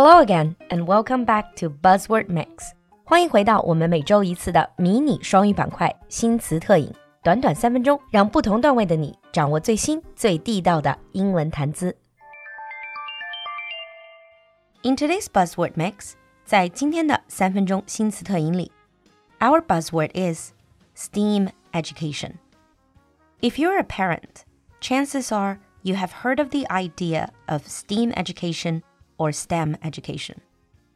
Hello again and welcome back to Buzzword Mix。欢迎回到我们每周一次的迷你双语板块新词特饮，短短三分钟，让不同段位的你掌握最新最地道的英文谈资。In today's Buzzword Mix，在今天的三分钟新词特饮里，our buzzword is STEAM education. If you're a parent, chances are you have heard of the idea of STEAM education or STEM education.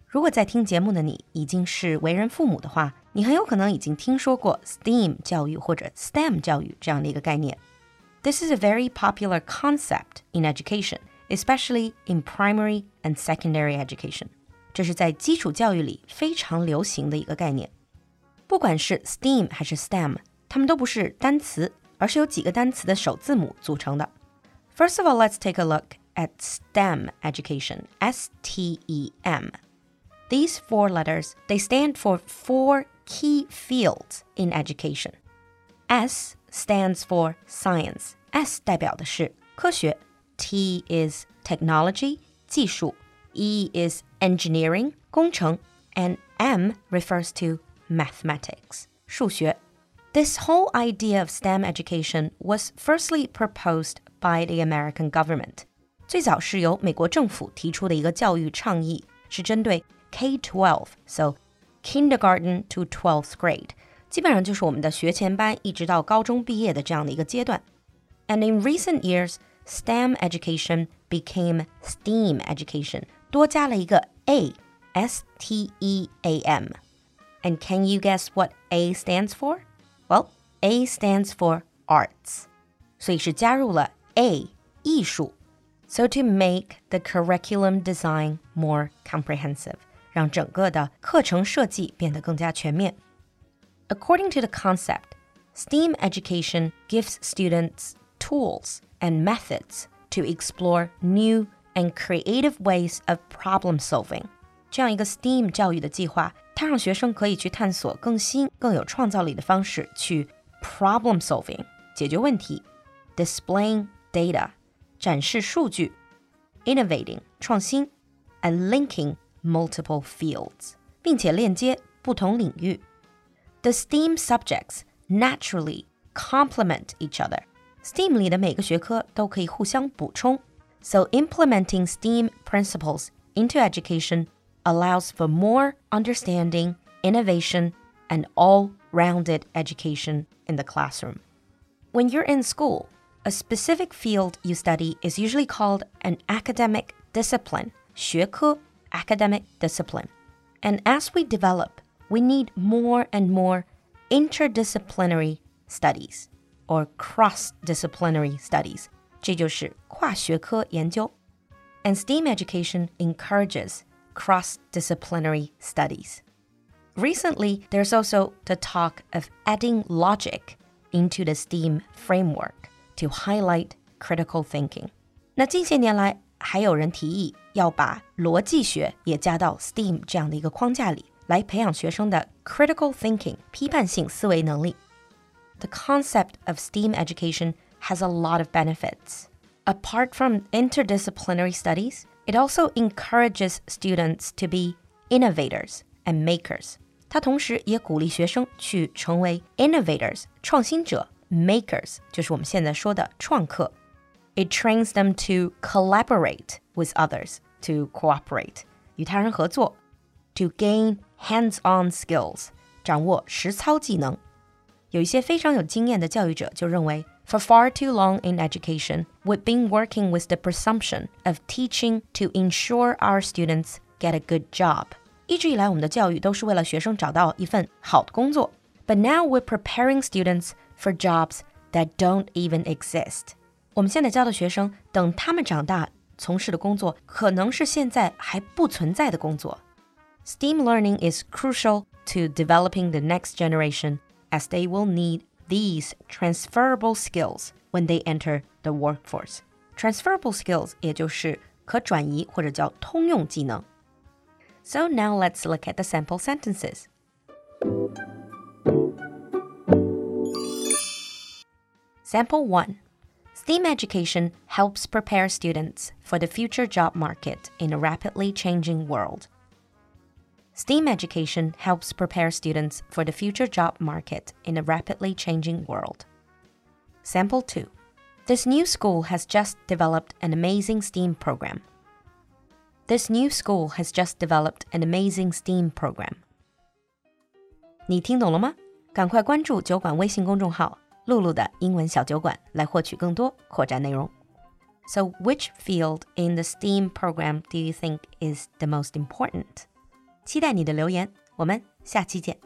如果在听节目的你已经是为人父母的话，你很有可能已经听说过 STEAM 教育或者 STEM 教育这样的一个概念。This is a very popular concept in education, especially in primary and secondary education. 这是在基础教育里非常流行的一个概念。不管是 STEAM 还是 STEM，它们都不是单词，而是由几个单词的首字母组成的。First of all, let's take a look at STEM education. S T E M. These four letters, they stand for four key fields in education. S stands for science. S 代表的是科学。T is technology 技术。E is engineering 工程。And M refers to mathematics 数学。this whole idea of STEM education was firstly proposed by the American government. 最早是由美国政府提出的一个教育倡议，是针对 K-12，so kindergarten to 12th grade，基本上就是我们的学前班一直到高中毕业的这样的一个阶段。And in recent years, STEM education became STEAM education，多加了一个 A，S T E A M。And can you guess what A stands for? Well, A stands for arts，所以是加入了 A 艺术。 So to make the curriculum design more comprehensive，让整个的课程设计变得更加全面。According to the concept, STEAM education gives students tools and methods to explore new and creative ways of problem solving. 这样一个 STEAM 教育的计划它让学生可以去探索更新、更有创造力的方式去 problem solving 解决问题，displaying data 展示数据，innovating 创新，and linking multiple fields 并且链接不同领域。The STEAM subjects naturally complement each other. STEAM 里的每个学科都可以互相补充。So implementing STEAM principles into education allows for more understanding, innovation, and all rounded education in the classroom. When you're in school, a specific field you study is usually called an academic discipline, 学科, academic discipline. And as we develop, we need more and more interdisciplinary studies or cross-disciplinary studies. 这就是跨学科研究. And STEAM education encourages cross disciplinary studies. Recently, there's also the talk of adding logic into the STEAM framework to highlight critical thinking. 那近些年来，还有人提议要把逻辑学也加到 STEAM 这样的一个框架里，来培养学生的 critical thinking 批判性思维能力。The concept of STEAM education has a lot of benefits. Apart from interdisciplinary studies, it also encourages students to be innovators and makers. 它同时也鼓励学生去成为 innovators 创新者 ，makers 就是我们现在说的创客。It trains them to collaborate with others, to cooperate 与他人合作，to gain hands-on skills 掌握实操技能。有一些非常有经验的教育者就认为。for far too long in education, we've been working with the presumption of teaching to ensure our students get a good job. 一直以来，我们的教育都是为了学生找到一份好的工作。But now we're preparing students for jobs that don't even exist. 我们现在教的学生，等他们长大从事的工作，可能是现在还不存在的工作。STEAM learning is crucial to developing the next generation, as they will need these transferable skills when they enter the workforce. Transferable skills 也就是可转移或者叫通用技能。So now let's look at the sample sentences. Sample 1. STEAM education helps prepare students for the future job market in a rapidly changing world. STEAM education helps prepare students for the future job market in a rapidly changing world. Sample 2. This new school has just developed an amazing STEAM program. This new school has just developed an amazing STEAM program. 你听懂了吗？赶快关注酒馆微信公众号“ 露露的英文小酒馆”来获取更多扩展内容。So, which field in the STEAM program do you think is the most important? 期待你的留言，我们下期见。